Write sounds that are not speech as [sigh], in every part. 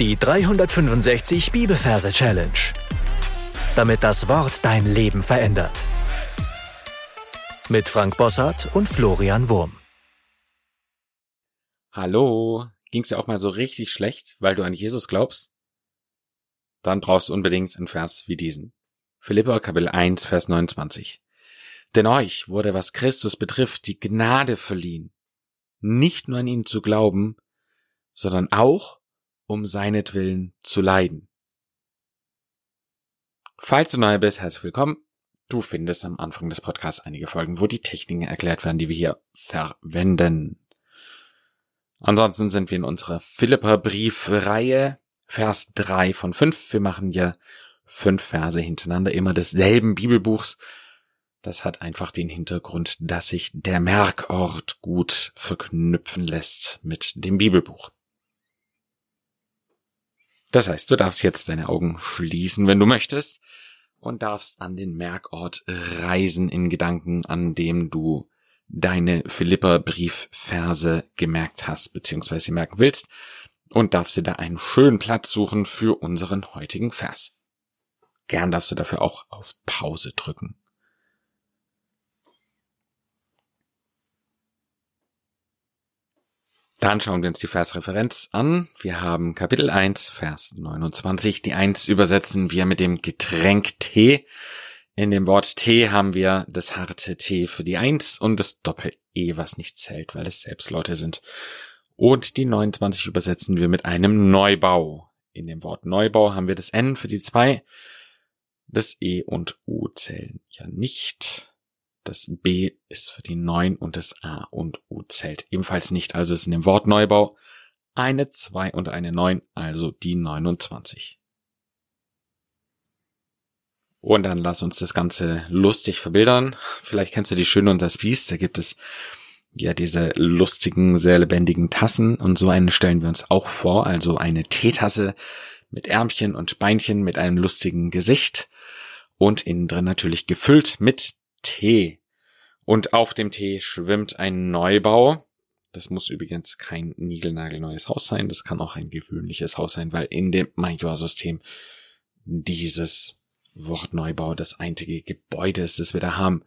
Die 365 Bibelverse Challenge. Damit das Wort dein Leben verändert. Mit Frank Bossart und Florian Wurm. Hallo, ging's dir auch mal so richtig schlecht, weil du an Jesus glaubst? Dann brauchst du unbedingt einen Vers wie diesen. Philippa Kapitel 1, Vers 29. Denn euch wurde, was Christus betrifft, die Gnade verliehen, nicht nur an ihn zu glauben, sondern auch um seinetwillen zu leiden. Falls du neu bist, herzlich willkommen. Du findest am Anfang des Podcasts einige Folgen, wo die Techniken erklärt werden, die wir hier verwenden. Ansonsten sind wir in unserer Philippa-Briefreihe, Vers 3 von 5. Wir machen ja fünf Verse hintereinander, immer desselben Bibelbuchs. Das hat einfach den Hintergrund, dass sich der Merkort gut verknüpfen lässt mit dem Bibelbuch. Das heißt, du darfst jetzt deine Augen schließen, wenn du möchtest, und darfst an den Merkort reisen in Gedanken, an dem du deine Philippa-Briefverse gemerkt hast, beziehungsweise merken willst, und darfst dir da einen schönen Platz suchen für unseren heutigen Vers. Gern darfst du dafür auch auf Pause drücken. Dann schauen wir uns die Versreferenz an. Wir haben Kapitel 1, Vers 29. Die 1 übersetzen wir mit dem Getränk Tee. In dem Wort Tee haben wir das harte T für die 1 und das Doppel-E, was nicht zählt, weil es Selbstleute sind. Und die 29 übersetzen wir mit einem Neubau. In dem Wort Neubau haben wir das N für die 2. Das E und U zählen ja nicht. Das B ist für die 9 und das A und U zählt ebenfalls nicht. Also ist in dem Wort Neubau eine 2 und eine 9, also die 29. Und dann lass uns das Ganze lustig verbildern. Vielleicht kennst du die Schöne und das Biest. Da gibt es ja diese lustigen, sehr lebendigen Tassen. Und so eine stellen wir uns auch vor. Also eine Teetasse mit Ärmchen und Beinchen mit einem lustigen Gesicht. Und innen drin natürlich gefüllt mit Tee. Und auf dem Tee schwimmt ein Neubau. Das muss übrigens kein niegelnagelneues Haus sein. Das kann auch ein gewöhnliches Haus sein, weil in dem Major-System dieses Wort Neubau das einzige Gebäude ist, das wir da haben.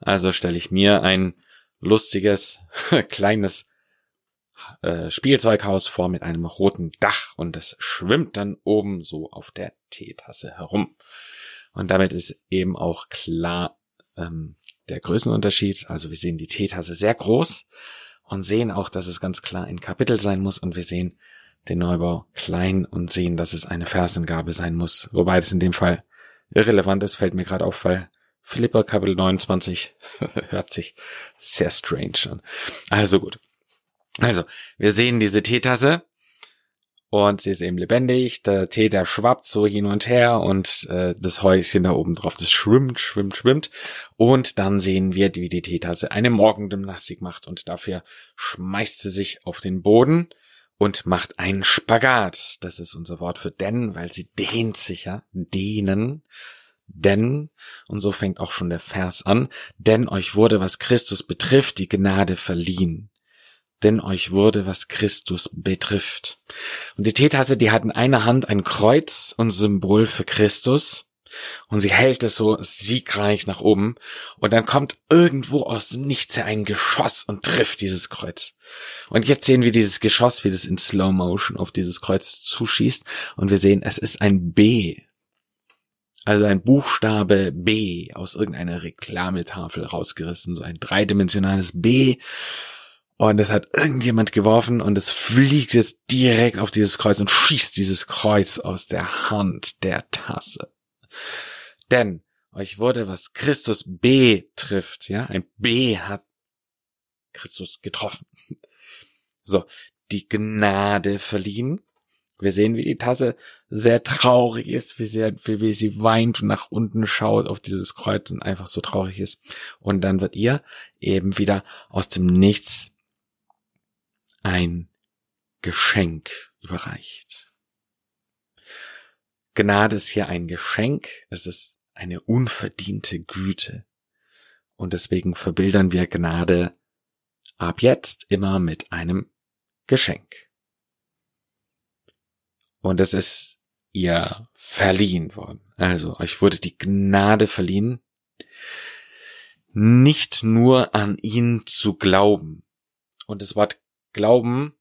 Also stelle ich mir ein lustiges, [laughs] kleines äh, Spielzeughaus vor mit einem roten Dach und es schwimmt dann oben so auf der Teetasse herum. Und damit ist eben auch klar, ähm, der Größenunterschied. Also wir sehen die Teetasse sehr groß und sehen auch, dass es ganz klar ein Kapitel sein muss und wir sehen den Neubau klein und sehen, dass es eine Versengabe sein muss. Wobei das in dem Fall irrelevant ist, fällt mir gerade auf, weil Philippa Kapitel 29 [laughs] hört sich sehr strange an. Also gut. Also, wir sehen diese Teetasse und sie ist eben lebendig. Der Tee, der schwappt so hin und her und äh, das Häuschen da oben drauf, das schwimmt, schwimmt, schwimmt. Und dann sehen wir, wie die Teetasse eine Morgendymnastik macht und dafür schmeißt sie sich auf den Boden und macht einen Spagat. Das ist unser Wort für denn, weil sie dehnt sich ja, dehnen. Denn, und so fängt auch schon der Vers an, denn euch wurde, was Christus betrifft, die Gnade verliehen denn euch wurde, was Christus betrifft. Und die Teetasse, die hat in einer Hand ein Kreuz und Symbol für Christus. Und sie hält es so siegreich nach oben. Und dann kommt irgendwo aus dem Nichts her ein Geschoss und trifft dieses Kreuz. Und jetzt sehen wir dieses Geschoss, wie das in Slow Motion auf dieses Kreuz zuschießt. Und wir sehen, es ist ein B. Also ein Buchstabe B aus irgendeiner Reklametafel rausgerissen. So ein dreidimensionales B. Und es hat irgendjemand geworfen und es fliegt jetzt direkt auf dieses Kreuz und schießt dieses Kreuz aus der Hand der Tasse. Denn euch wurde, was Christus B trifft, ja, ein B hat Christus getroffen. So, die Gnade verliehen. Wir sehen, wie die Tasse sehr traurig ist, wie sie, wie sie weint und nach unten schaut auf dieses Kreuz und einfach so traurig ist. Und dann wird ihr eben wieder aus dem Nichts ein Geschenk überreicht. Gnade ist hier ein Geschenk, es ist eine unverdiente Güte. Und deswegen verbildern wir Gnade ab jetzt immer mit einem Geschenk. Und es ist ihr verliehen worden. Also euch wurde die Gnade verliehen, nicht nur an ihn zu glauben. Und das Wort Glauben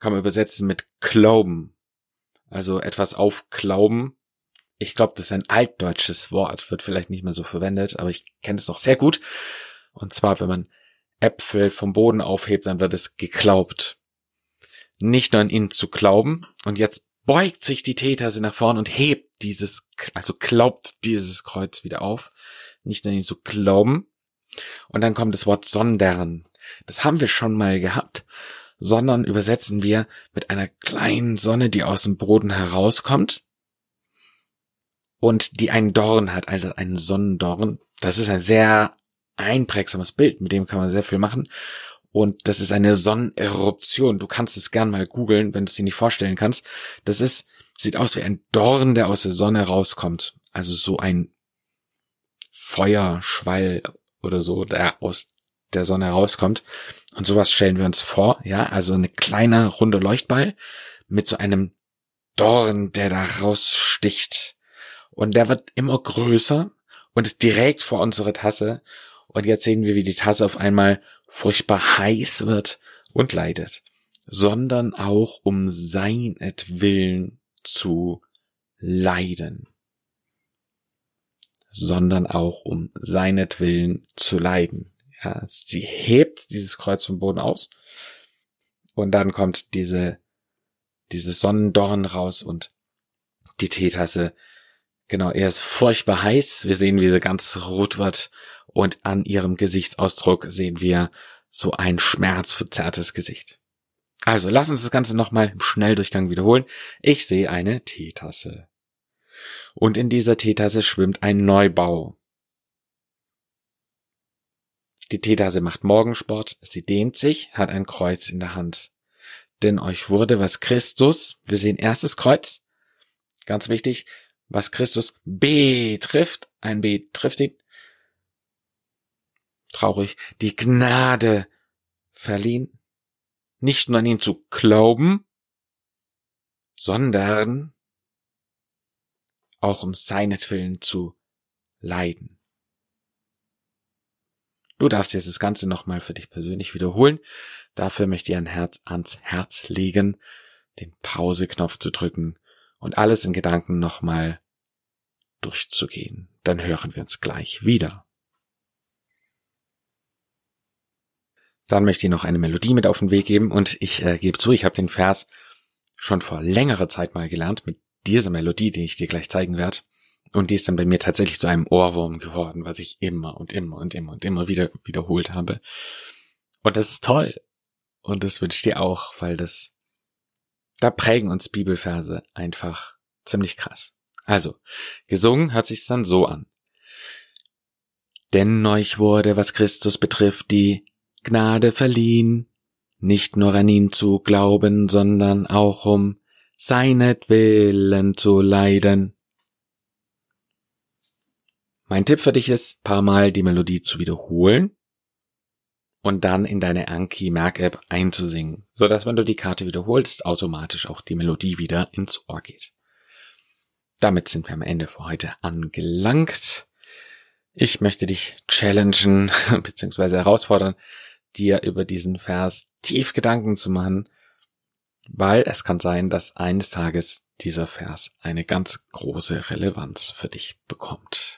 kann man übersetzen mit Glauben. Also etwas aufglauben. Ich glaube, das ist ein altdeutsches Wort, wird vielleicht nicht mehr so verwendet, aber ich kenne es noch sehr gut. Und zwar, wenn man Äpfel vom Boden aufhebt, dann wird es geglaubt. Nicht nur an ihn zu glauben. Und jetzt beugt sich die Täterse nach vorn und hebt dieses, also glaubt dieses Kreuz wieder auf. Nicht nur an ihn zu glauben. Und dann kommt das Wort sondern. Das haben wir schon mal gehabt. Sondern übersetzen wir mit einer kleinen Sonne, die aus dem Boden herauskommt und die einen Dorn hat, also einen Sonnendorn. Das ist ein sehr einprägsames Bild, mit dem kann man sehr viel machen. Und das ist eine Sonneneruption. Du kannst es gern mal googeln, wenn du es dir nicht vorstellen kannst. Das ist, sieht aus wie ein Dorn, der aus der Sonne rauskommt. Also so ein Feuerschwall oder so, der aus der Sonne rauskommt. Und sowas stellen wir uns vor, ja, also eine kleine runde Leuchtball mit so einem Dorn, der da raussticht. Und der wird immer größer und ist direkt vor unserer Tasse. Und jetzt sehen wir, wie die Tasse auf einmal furchtbar heiß wird und leidet, sondern auch um seinetwillen zu leiden. Sondern auch um seinetwillen zu leiden. Ja, sie hebt dieses Kreuz vom Boden aus und dann kommt diese, diese Sonnendorn raus und die Teetasse, genau, er ist furchtbar heiß. Wir sehen, wie sie ganz rot wird und an ihrem Gesichtsausdruck sehen wir so ein schmerzverzerrtes Gesicht. Also, lass uns das Ganze nochmal im Schnelldurchgang wiederholen. Ich sehe eine Teetasse. Und in dieser Teetasse schwimmt ein Neubau. Die Teetasse macht Morgensport, sie dehnt sich, hat ein Kreuz in der Hand. Denn euch wurde, was Christus, wir sehen erstes Kreuz, ganz wichtig, was Christus betrifft, ein B trifft ihn, traurig, die Gnade verliehen, nicht nur an ihn zu glauben, sondern auch um seinetwillen zu leiden. Du darfst jetzt das Ganze nochmal für dich persönlich wiederholen. Dafür möchte ich ein Herz ans Herz legen, den Pause-Knopf zu drücken und alles in Gedanken nochmal durchzugehen. Dann hören wir uns gleich wieder. Dann möchte ich noch eine Melodie mit auf den Weg geben und ich äh, gebe zu, ich habe den Vers schon vor längerer Zeit mal gelernt mit dieser Melodie, die ich dir gleich zeigen werde. Und die ist dann bei mir tatsächlich zu einem Ohrwurm geworden, was ich immer und immer und immer und immer wieder wiederholt habe. Und das ist toll. Und das wünsche ich dir auch, weil das, da prägen uns Bibelverse einfach ziemlich krass. Also, gesungen hört sich's dann so an. Denn euch wurde, was Christus betrifft, die Gnade verliehen, nicht nur an ihn zu glauben, sondern auch um seinetwillen zu leiden. Mein Tipp für dich ist, paar Mal die Melodie zu wiederholen und dann in deine Anki Merk App einzusingen, so dass wenn du die Karte wiederholst, automatisch auch die Melodie wieder ins Ohr geht. Damit sind wir am Ende für heute angelangt. Ich möchte dich challengen [laughs] bzw. herausfordern, dir über diesen Vers tief Gedanken zu machen, weil es kann sein, dass eines Tages dieser Vers eine ganz große Relevanz für dich bekommt.